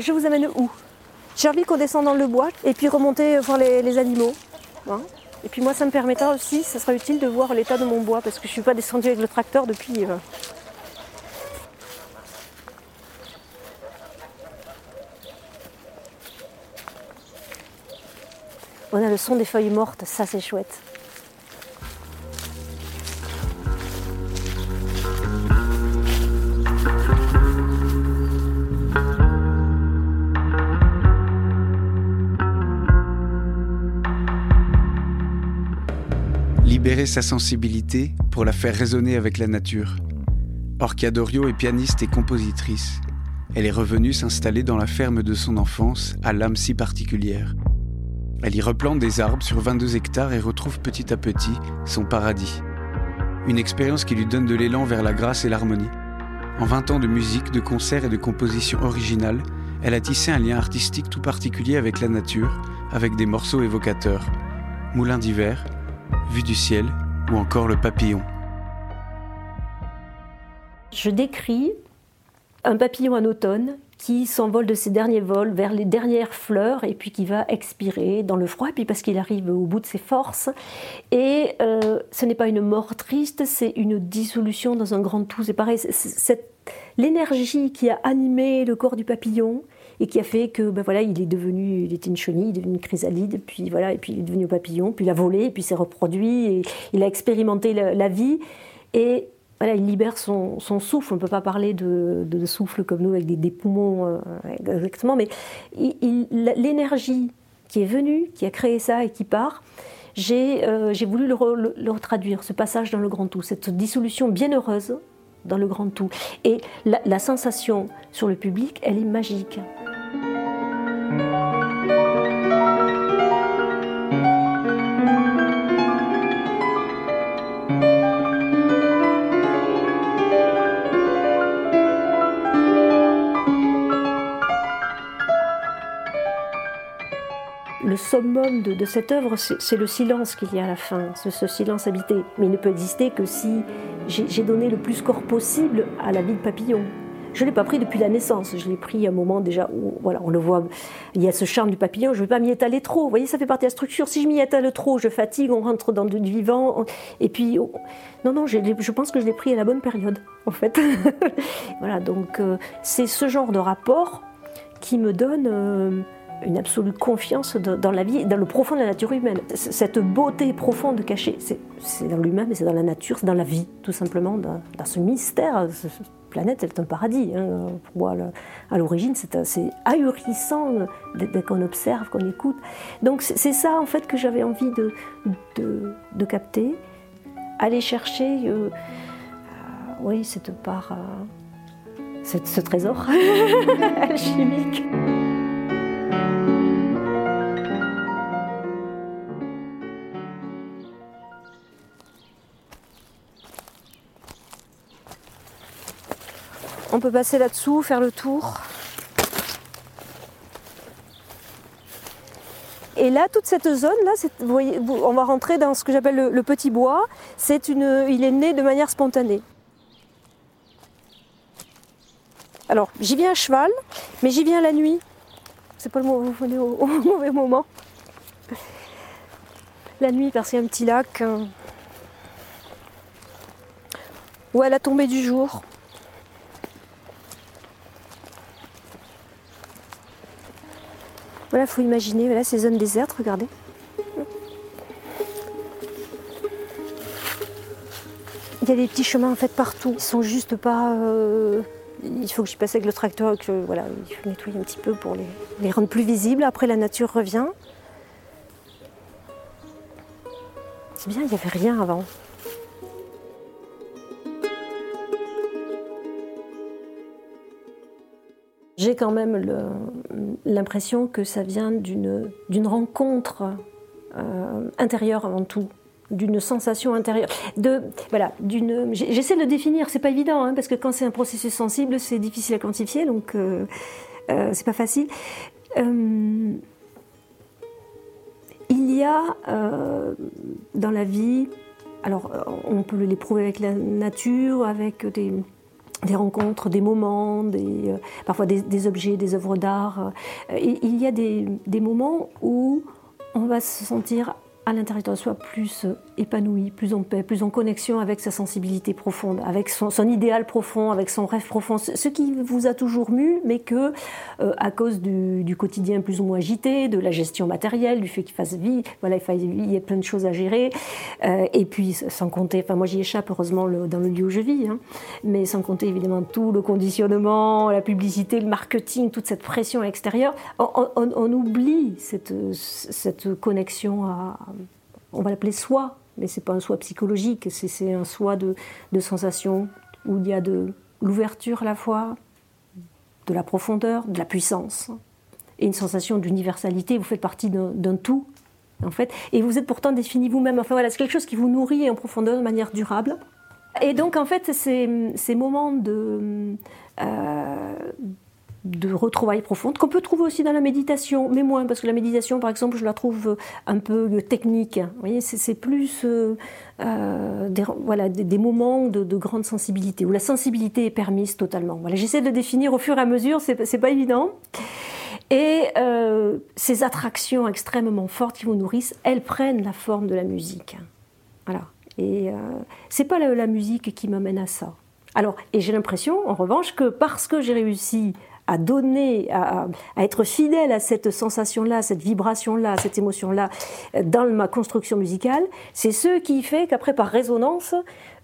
je vous amène où? J'ai envie qu'on descende dans le bois et puis remonter voir les, animaux. Hein. et puis moi, ça me permettra aussi, ça sera utile de voir l'état de mon bois parce que je ne suis pas descendue avec le tracteur depuis. Euh, On a le son des feuilles mortes, ça c'est chouette. Libérer sa sensibilité pour la faire résonner avec la nature. Orchia Dorio est pianiste et compositrice. Elle est revenue s'installer dans la ferme de son enfance, à l'âme si particulière. Elle y replante des arbres sur 22 hectares et retrouve petit à petit son paradis. Une expérience qui lui donne de l'élan vers la grâce et l'harmonie. En 20 ans de musique, de concerts et de compositions originales, elle a tissé un lien artistique tout particulier avec la nature, avec des morceaux évocateurs. Moulin d'hiver, Vue du ciel ou encore le papillon. Je décris un papillon en automne qui s'envole de ses derniers vols vers les dernières fleurs et puis qui va expirer dans le froid, puis parce qu'il arrive au bout de ses forces. Et euh, ce n'est pas une mort triste, c'est une dissolution dans un grand tout. C'est pareil, l'énergie qui a animé le corps du papillon et qui a fait que ben voilà, il est devenu, il était une chenille, il est devenu une chrysalide, puis voilà, et puis il est devenu un papillon, puis il a volé, et puis s'est reproduit, et il a expérimenté la, vie. Et voilà, il libère son, souffle. On ne peut pas parler de, souffle comme nous avec des, poumons euh, exactement, mais l'énergie qui est venue, qui a créé ça et qui part, j'ai euh, voulu le, retraduire, ce passage dans le grand tout, cette dissolution bienheureuse dans le grand tout. Et la sensation sur le public, elle est magique. De, cette œuvre, c'est le silence qu'il y a à la fin, ce, silence habité. Mais il ne peut exister que si j'ai donné le plus corps possible à la vie de papillon. Je ne l'ai pas pris depuis la naissance, je l'ai pris à un moment déjà où, voilà, on le voit, il y a ce charme du papillon, je ne vais pas m'y étaler trop. Vous voyez, ça fait partie de la structure. Si je m'y étale trop, je fatigue, on rentre dans du vivant. et puis, non, non, je, pense que je l'ai pris à la bonne période, en fait. voilà, donc euh, c'est ce genre de rapport qui me donne. Euh, une absolue confiance dans la vie, dans le profond de la nature humaine. Cette beauté profonde cachée, c'est dans l'humain, mais c'est dans la nature, c'est dans la vie, tout simplement, dans, ce mystère. Cette planète, c'est un paradis. Hein. Pour moi, à l'origine, c'est ahurissant dès, qu'on observe, qu'on écoute. Donc c'est ça, en fait, que j'avais envie de, de, capter, aller chercher, euh, euh, oui, cette part, euh, ce trésor alchimique. On peut passer là-dessous, faire le tour. Et là, toute cette zone-là, on va rentrer dans ce que j'appelle le, petit bois. C'est une, il est né de manière spontanée. Alors, j'y viens à cheval, mais j'y viens la nuit. C'est pas le venez au, mauvais moment. La nuit, parce qu'il y a un petit lac. Hein. Ou la tombée du jour. Voilà, faut imaginer, voilà, ces zones désertes, regardez. Il y a des petits chemins en fait partout. Ils sont juste pas. Euh, il faut que j'y passe avec le tracteur, que voilà, il faut nettoyer un petit peu pour les rendre plus visibles. Après, la nature revient. C'est bien, il n'y avait rien avant. J'ai quand même l'impression que ça vient d'une rencontre euh, intérieure avant tout d'une sensation intérieure. De, voilà, j'essaie de le définir, c'est pas évident, hein, parce que quand c'est un processus sensible, c'est difficile à quantifier, donc euh, euh, c'est pas facile. il y a dans la vie, alors on peut l'éprouver avec la nature, avec des, des rencontres, des moments, des, parfois des, objets, des œuvres d'art. il y a des moments où on va se sentir à l'intérieur de soi plus euh, épanoui, plus en paix, plus en connexion avec sa sensibilité profonde, avec son, idéal profond, avec son rêve profond, ce qui vous a toujours mu, mais que euh, à cause du, quotidien plus ou moins agité, de la gestion matérielle, du fait qu'il fasse vie, voilà, il, y a plein de choses à gérer, euh, et puis sans compter, enfin moi j'y échappe heureusement dans le lieu où je vis, hein, mais sans compter évidemment tout le conditionnement, la publicité, le marketing, toute cette pression à l'extérieur, on, oublie cette, cette connexion à on va l'appeler soi, mais c'est pas un soi psychologique, c'est un soi de, de sensation où il y a de l'ouverture à la fois, de la profondeur, de la puissance, et une sensation d'universalité. Vous faites partie d'un tout, en fait, et vous êtes pourtant défini vous-même. Enfin voilà, c'est quelque chose qui vous nourrit en profondeur de manière durable. Et donc en fait, ces, ces moments de, euh, de retrouvailles profondes, qu'on peut trouver aussi dans la méditation, mais moins, parce que la méditation, par exemple, je la trouve un peu technique. Vous voyez, c'est plus euh, euh, des, voilà, des, moments de, grande sensibilité, où la sensibilité est permise totalement. Voilà, J'essaie de définir au fur et à mesure, c'est pas évident. Et euh, ces attractions extrêmement fortes qui vous nourrissent, elles prennent la forme de la musique. Voilà. Et c'est pas la, la musique qui m'amène à ça. Alors, et j'ai l'impression, en revanche, que parce que j'ai réussi à donner, à, être fidèle à cette sensation-là, cette vibration-là, cette émotion-là dans ma construction musicale, c'est ce qui fait qu'après, par résonance,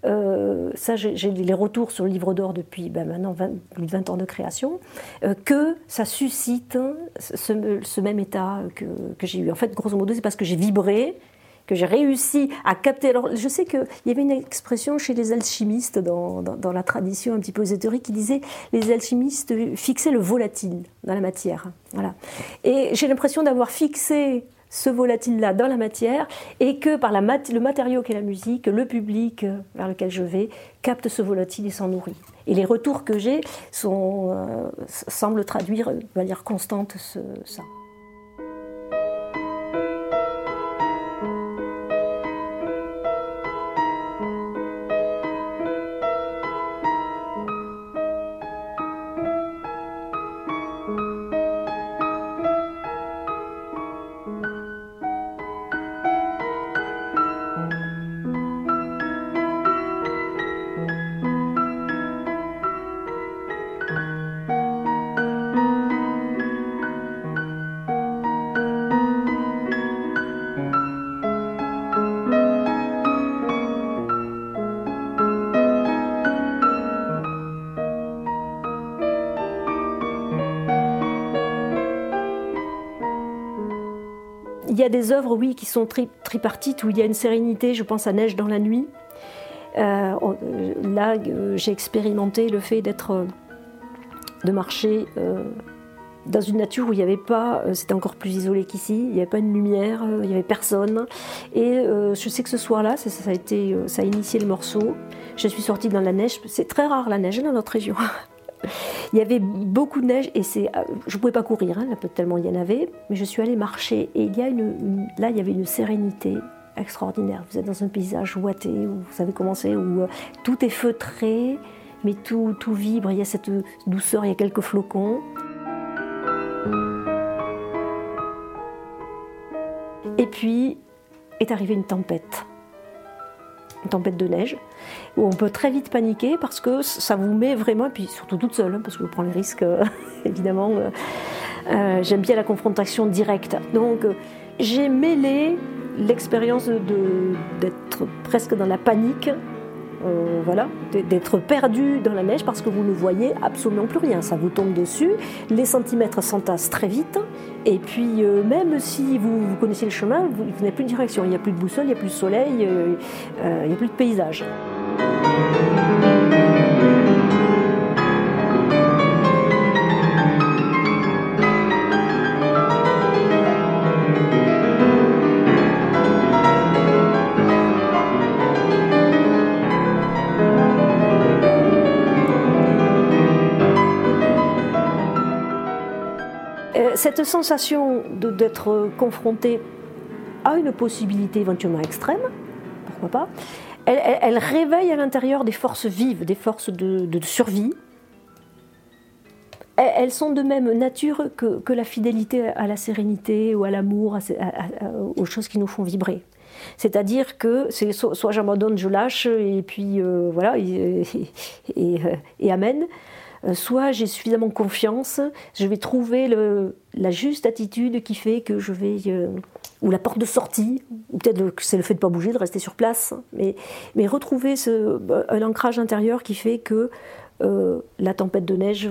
euh, ça j'ai les retours sur le livre d'or depuis ben, maintenant plus de 20 ans de création, euh, que ça suscite ce, même état que, que j'ai eu. En fait, grosso modo, c'est parce que j'ai vibré, que j'ai réussi à capter. Je sais qu'il y avait une expression chez les alchimistes dans, dans, la tradition un petit peu ésotérique qui disait les alchimistes fixaient le volatile dans la matière. Voilà. Et j'ai l'impression d'avoir fixé ce volatile-là dans la matière et que par le matériau qu'est la musique, le public vers lequel je vais capte ce volatile et s'en nourrit. Et les retours que j'ai euh, semblent traduire de manière constante ça. Il y a des œuvres, oui, qui sont tripartites, où il y a une sérénité, je pense à Neige dans la nuit. Euh, euh, là, euh, j'ai expérimenté le fait d'être, de marcher dans une nature où il n'y avait pas, c'était encore plus isolé qu'ici, il n'y avait pas une lumière, il n'y avait personne. Et je sais que ce soir-là, ça, ça a initié le morceau. Je suis sortie dans la neige. C'est très rare la neige dans notre région. Il y avait beaucoup de neige et c'est, euh, je ne pouvais pas courir, hein, tellement il y en avait, mais je suis allée marcher et là il y avait une sérénité extraordinaire. Vous êtes dans un paysage ouaté où vous savez commencer, où euh, tout est feutré, mais tout, tout vibre, il y a cette douceur, il y a quelques flocons. Et puis est arrivée une tempête tempête de neige, où on peut très vite paniquer parce que ça vous met vraiment, et puis surtout toute seule, hein, parce que je prends les risques, euh, évidemment. Euh, euh, j'aime bien la confrontation directe. Donc j'ai mêlé l'expérience d'être presque dans la panique euh, voilà, d'être perdu dans la neige parce que vous ne voyez absolument plus rien. Ça vous tombe dessus, les centimètres s'entassent très vite, et puis euh, même si vous, connaissez le chemin, vous, n'avez plus de direction. Il n'y a plus de boussole, il n'y a plus de soleil, euh, il n'y a plus de paysage. Cette sensation d'être confronté à une possibilité éventuellement extrême, pourquoi pas, elle, réveille à l'intérieur des forces vives, des forces de, survie. Elles sont de même nature que, la fidélité à la sérénité ou à l'amour, aux choses qui nous font vibrer. C'est-à-dire que c'est soit j'abandonne, je lâche, et puis euh, voilà, et, et, amen. Euh, soit j'ai suffisamment confiance, je vais trouver la juste attitude qui fait que je vais. Euh, ou la porte de sortie, ou peut-être que c'est le fait de ne pas bouger, de rester sur place, mais, retrouver ce, un ancrage intérieur qui fait que la tempête de neige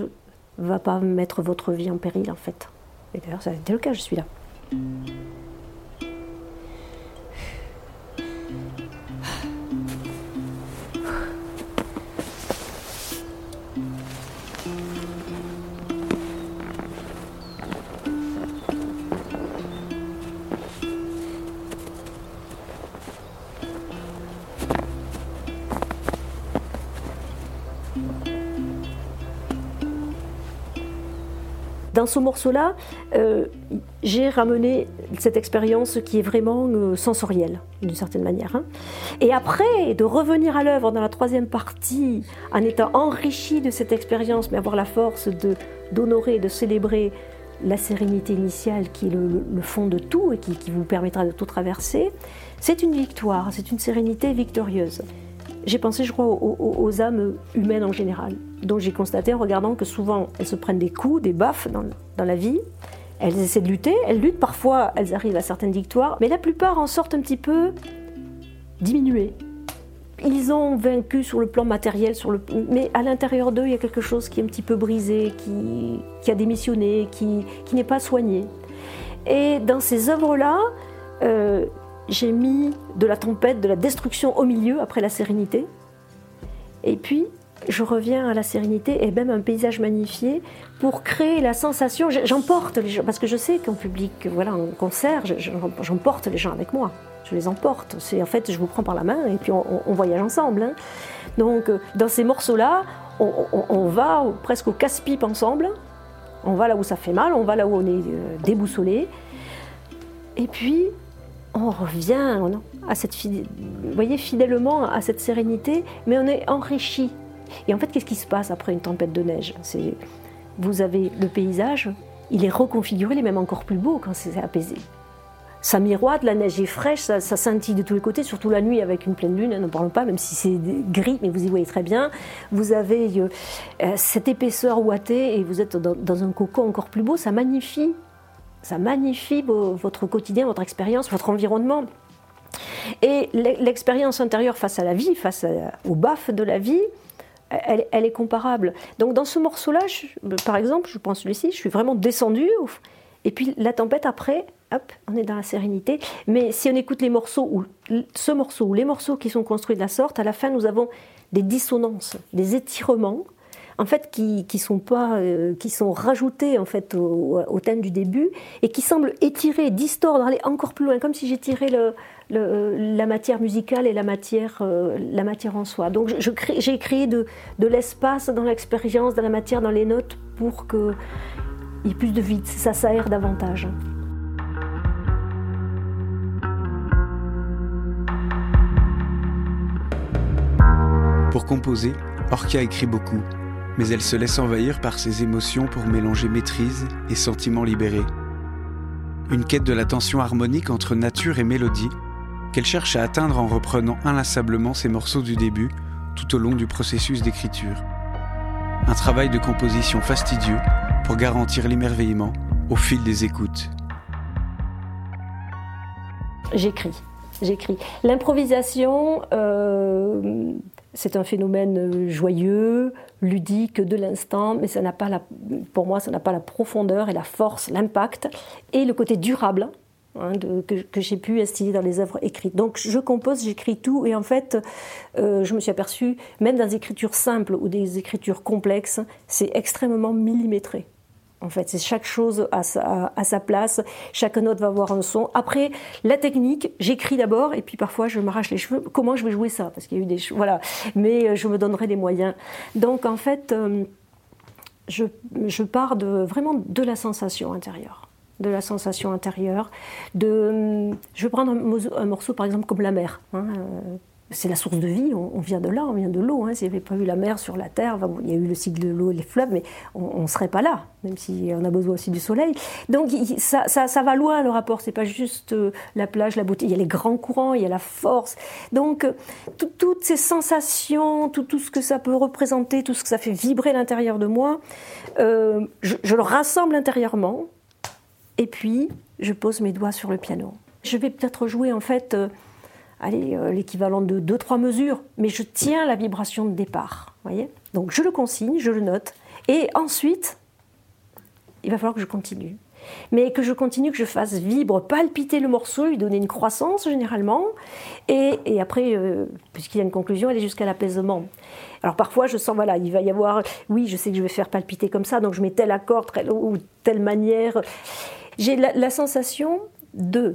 va pas mettre votre vie en péril en fait. Et d'ailleurs, ça a été le cas, je suis là. Dans ce morceau-là, euh, j'ai ramené cette expérience qui est vraiment euh, sensorielle, d'une certaine manière. Hein. Et après, de revenir à l'œuvre dans la troisième partie, en étant enrichi de cette expérience, mais avoir la force d'honorer, de, célébrer la sérénité initiale qui est le, fond de tout et qui vous permettra de tout traverser, c'est une victoire, c'est une sérénité victorieuse j'ai pensé, je crois, aux, âmes humaines en général. Donc j'ai constaté en regardant que souvent elles se prennent des coups, des baffes dans, dans, la vie. Elles essaient de lutter, elles luttent, parfois elles arrivent à certaines victoires, mais la plupart en sortent un petit peu diminuées. Ils ont vaincu sur le plan matériel, sur le... mais à l'intérieur d'eux, il y a quelque chose qui est un petit peu brisé, qui, qui a démissionné, qui, qui n'est pas soigné. Et dans ces œuvres-là, euh, j'ai mis de la tempête, de la destruction au milieu après la sérénité. Et puis, je reviens à la sérénité et même un paysage magnifié pour créer la sensation. J'emporte les gens, parce que je sais qu'en public, voilà, en concert, j'emporte les gens avec moi. Je les emporte. C'est en fait, je vous prends par la main et puis on, voyage ensemble. Hein. Donc, euh, dans ces morceaux-là, on, va presque au casse-pipe ensemble. On va là où ça fait mal, on va là où on est euh, déboussolé. Et puis, on revient à cette, vous voyez, fidèlement à cette sérénité, mais on est enrichi. Et en fait, qu'est-ce qui se passe après une tempête de neige? Vous avez le paysage, il est reconfiguré, il est même encore plus beau quand c'est apaisé. Ça miroite, la neige est fraîche, ça, scintille de tous les côtés, surtout la nuit avec une pleine lune, n'en parlons pas, même si c'est gris, mais vous y voyez très bien. Vous avez euh, euh, cette épaisseur ouatée et vous êtes dans un cocon encore plus beau, ça magnifie ça magnifie votre quotidien, votre expérience, votre environnement. Et l'expérience intérieure face à la vie, face au baf de la vie, elle, est comparable. Donc dans ce morceau-là, par exemple, je pense celui-ci, je suis vraiment descendue. Et puis la tempête après, hop, on est dans la sérénité. Mais si on écoute les morceaux, ou ce morceau, ou les morceaux qui sont construits de la sorte, à la fin nous avons des dissonances, des étirements en fait, qui, qui sont pas, euh, qui sont rajoutés en fait au, thème du début et qui semblent étirer, distordre, aller encore plus loin, comme si j'étirais le, la matière musicale et la matière, euh, en soi. Donc, j'ai créé de, l'espace dans l'expérience, dans la matière, dans les notes, pour qu'il y ait plus de vide. Ça s'aère davantage. Pour composer, Orkia écrit beaucoup mais elle se laisse envahir par ses émotions pour mélanger maîtrise et sentiments libérés. Une quête de la tension harmonique entre nature et mélodie qu'elle cherche à atteindre en reprenant inlassablement ses morceaux du début tout au long du processus d'écriture. Un travail de composition fastidieux pour garantir l'émerveillement au fil des écoutes. J'écris, j'écris. L'improvisation, euh, c'est un phénomène euh, joyeux, ludique de l'instant, mais ça n'a pas la, pour moi, ça n'a pas la profondeur et la force, l'impact et le côté durable hein, que, j'ai pu instiller dans les œuvres écrites. Donc je compose, j'écris tout, et en fait, euh, je me suis aperçue, même dans des écritures simples ou des écritures complexes, c'est extrêmement millimétré. En fait, c'est chaque chose à sa, place, chaque note va avoir un son. Après, la technique, j'écris d'abord et puis parfois je m'arrache les cheveux. Comment je vais jouer ça? Parce qu'il y a eu des voilà, mais euh, je me donnerai des moyens. Donc en fait, euh, je, pars vraiment de la sensation intérieure, de la sensation intérieure. De, je vais prendre un, morceau par exemple comme la mer. Hein, euh, c'est la source de vie, on, vient de là, on vient de l'eau. Hein. S'il n'y avait pas eu la mer sur la terre, il y a eu le cycle de l'eau et les fleuves, mais on ne serait pas là, même si on a besoin aussi du soleil. Donc ça, ça, va loin le rapport, c'est pas juste euh, la plage, la beauté, il y a les grands courants, il y a la force. Donc euh, toutes ces sensations, tout, ce que ça peut représenter, tout ce que ça fait vibrer l'intérieur de moi, je le rassemble intérieurement, et puis je pose mes doigts sur le piano. Je vais peut-être jouer en fait allez, euh, l'équivalent de 2-3 mesures, mais je tiens la vibration de départ. Voyez? Donc je le consigne, je le note, et ensuite, il va falloir que je continue. Mais que je continue, que je fasse vibre, palpiter le morceau, lui donner une croissance généralement, et, après, euh, puisqu'il y a une conclusion, aller jusqu'à l'apaisement. Alors parfois, je sens, voilà, il va y avoir, oui, je sais que je vais faire palpiter comme ça, donc je mets tel accord ou telle manière. J'ai la, sensation de,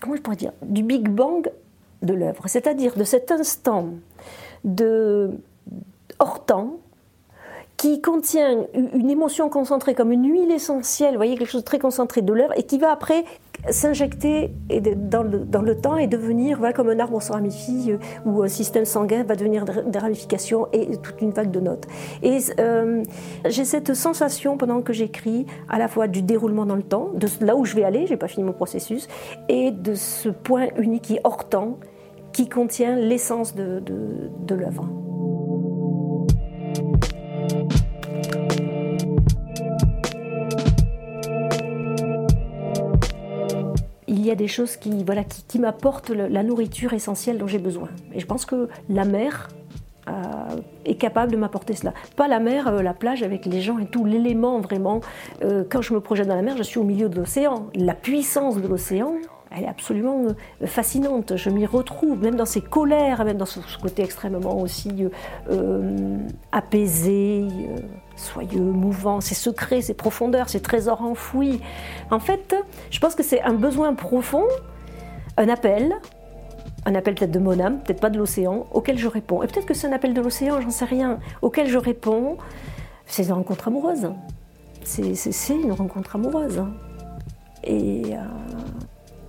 comment je pourrais dire, du Big Bang de l'œuvre, c'est-à-dire de cet instant de hors temps qui contient une émotion concentrée comme une huile essentielle, vous voyez, quelque chose de très concentré de l'œuvre, et qui va après s'injecter dans le, temps et devenir, voilà, comme un arbre se ramifie, euh, ou un système sanguin va devenir des ramifications et toute une vague de notes. Et euh, j'ai cette sensation pendant que j'écris, à la fois du déroulement dans le temps, de là où je vais aller, j'ai pas fini mon processus, et de ce point unique qui est hors temps, qui contient l'essence de, l'œuvre. Y a des choses qui, voilà, qui, m'apportent la nourriture essentielle dont j'ai besoin. Et je pense que la mer euh, est capable de m'apporter cela. Pas la mer, euh, la plage avec les gens et tout, l'élément vraiment. Euh, quand je me projette dans la mer, je suis au milieu de l'océan. La puissance de l'océan, elle est absolument euh, fascinante. Je m'y retrouve, même dans ses colères, même dans ce, côté extrêmement aussi euh, euh, apaisé, soyeux, mouvant, ses secrets, ses profondeurs, ses trésors enfouis. En fait, je pense que c'est un besoin profond, un appel, un appel peut-être de mon âme, peut-être pas de l'océan, auquel je réponds. Et peut-être que c'est un appel de l'océan, j'en sais rien, auquel je réponds. C'est une rencontre amoureuse. C'est une rencontre amoureuse. Et.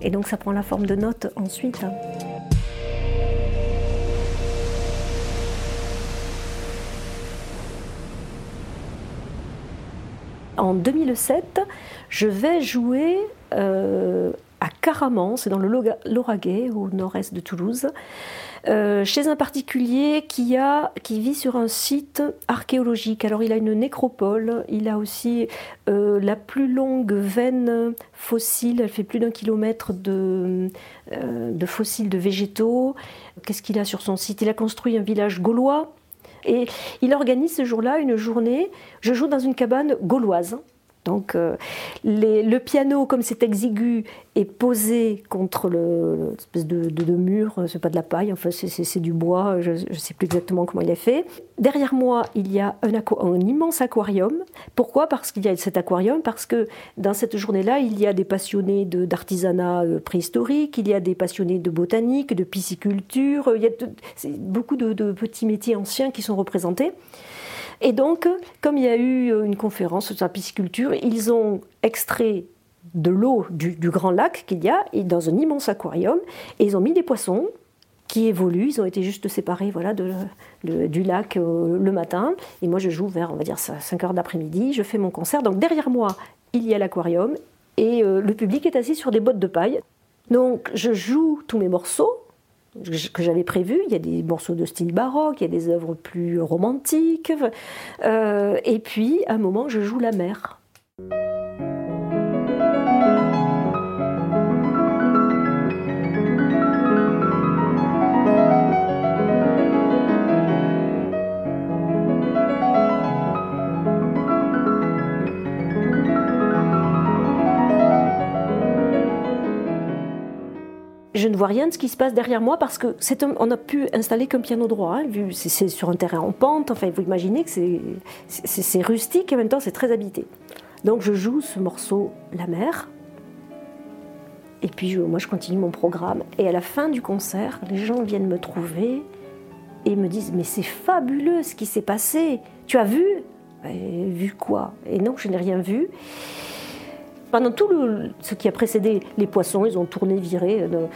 Et donc ça prend la forme de notes ensuite. En 2007, je vais jouer euh, à Caraman, c'est dans le Lauragais, au nord-est de Toulouse, euh, chez un particulier qui, a, vit sur un site archéologique. Alors il a une nécropole, il a aussi euh, la plus longue veine fossile, elle fait plus d'un kilomètre de, euh, de fossiles de végétaux. Qu'est-ce qu'il a sur son site? Il a construit un village gaulois et il organise ce jour-là une journée, je joue dans une cabane gauloise. Donc euh, le piano, comme c'est exigu, est posé contre le, espèce de, de, mur, c'est pas de la paille, enfin c'est du bois, je ne sais plus exactement comment il est fait. Derrière moi, il y a un, immense aquarium. Pourquoi? Parce qu'il y a cet aquarium, parce que dans cette journée-là, il y a des passionnés d'artisanat euh, préhistorique, il y a des passionnés de botanique, de pisciculture, il y a beaucoup de petits métiers anciens qui sont représentés. Et donc, comme il y a eu une conférence sur la pisciculture, ils ont extrait de l'eau du, grand lac qu'il y a dans un immense aquarium et ils ont mis des poissons qui évoluent. Ils ont été juste séparés voilà, du lac euh, le matin. Et moi, je joue vers, on va dire, 5 heures d'après-midi. Je fais mon concert. Donc derrière moi, il y a l'aquarium et euh, le public est assis sur des bottes de paille. Donc je joue tous mes morceaux que j'avais prévu. Il y a des morceaux de style baroque, il y a des œuvres plus romantiques. Euh, et puis, à un moment, je joue la mer. Je rien de ce qui se passe derrière moi parce que c'est on a pu installer qu'un piano droit, hein, vu c'est sur un terrain en pente. Enfin, vous imaginez que c'est rustique et en même temps c'est très habité. Donc je joue ce morceau La mer. Et puis moi je continue mon programme. Et à la fin du concert, les gens viennent me trouver et me disent mais c'est fabuleux ce qui s'est passé. Tu as vu? Vu quoi? Et non, je n'ai rien vu. Pendant tout ce qui a précédé les poissons, ils ont tourné, viré de, euh,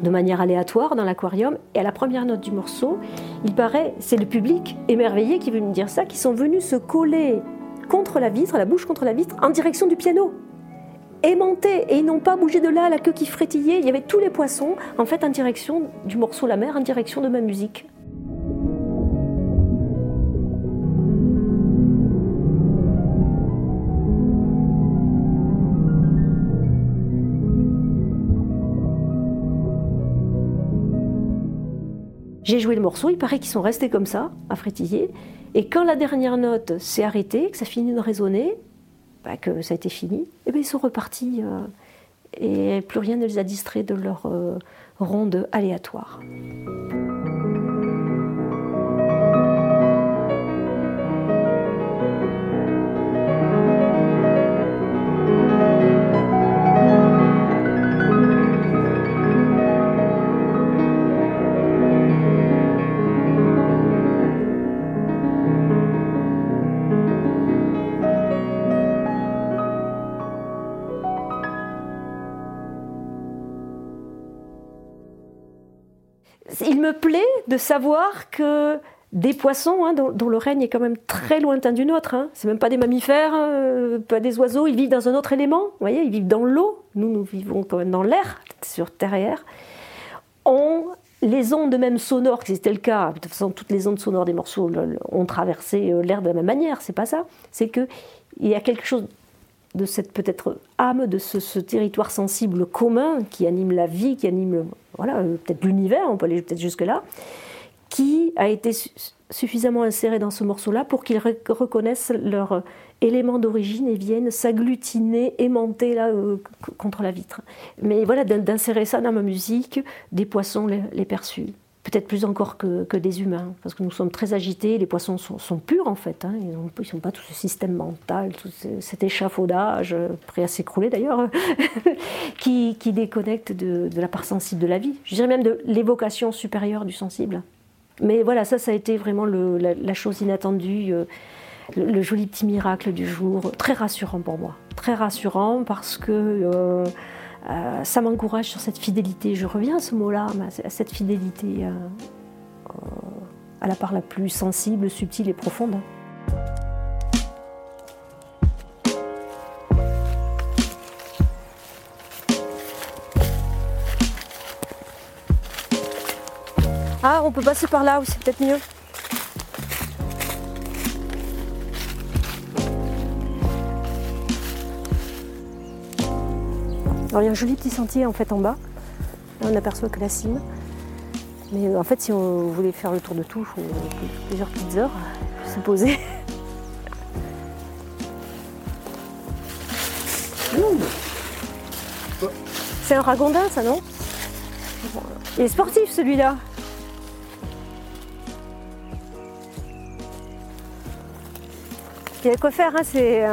de manière aléatoire dans l'aquarium. Et à la première note du morceau, il paraît, c'est le public émerveillé qui veut nous dire ça, qui sont venus se coller contre la vitre, la bouche contre la vitre, en direction du piano aimantés et ils n'ont pas bougé de là, la queue qui frétillait. Il y avait tous les poissons, en fait, en direction du morceau La mer, en direction de ma musique. J'ai joué le morceau, il paraît qu'ils sont restés comme ça, à frétiller. Et quand la dernière note s'est arrêtée, que ça finit de résonner, bah, que ça a été fini, et eh bien ils sont repartis euh, et plus rien ne les a distraits de leur euh, ronde aléatoire. De savoir que des poissons, hein, dont, le règne est quand même très lointain du nôtre, hein. c'est même pas des mammifères, hein, pas des oiseaux, ils vivent dans un autre élément, vous voyez, ils vivent dans l'eau, nous nous vivons quand même dans l'air, sur terre et air, ont les ondes même sonores, c'était le cas, de toute façon toutes les ondes sonores des morceaux ont traversé euh, l'air de la même manière, c'est pas ça, c'est qu'il y a quelque chose de cette peut-être âme, de ce, territoire sensible commun qui anime la vie, qui anime voilà, euh, peut-être l'univers, on peut aller peut-être jusque-là, qui a été suffisamment inséré dans ce morceau-là pour qu'ils reconnaissent leur élément d'origine et viennent s'agglutiner, aimanter là, euh, contre la vitre. Mais voilà, d'insérer ça dans ma musique, des poissons les perçus peut-être plus encore que, des humains, parce que nous sommes très agités, les poissons sont, purs en fait, hein. ils n'ont pas tout ce système mental, tout cet échafaudage, euh, prêt à s'écrouler d'ailleurs, qui, déconnecte de, la part sensible de la vie, je dirais même de l'évocation supérieure du sensible. Mais voilà, ça, ça a été vraiment la, chose inattendue, euh, le, joli petit miracle du jour, très rassurant pour moi, très rassurant parce que... Euh, euh, ça m'encourage sur cette fidélité. Je reviens à ce mot-là, à cette fidélité euh, euh, à la part la plus sensible, subtile et profonde. Ah, on peut passer par là aussi, peut-être mieux. Alors il y a un joli petit sentier en fait en bas. On aperçoit que la cime. Mais euh, en fait, si on voulait faire le tour de tout, il faut plusieurs petites heures se poser. C'est un ragondin, ça, non? Il est sportif, celui-là. Il y a quoi faire, hein, c'est...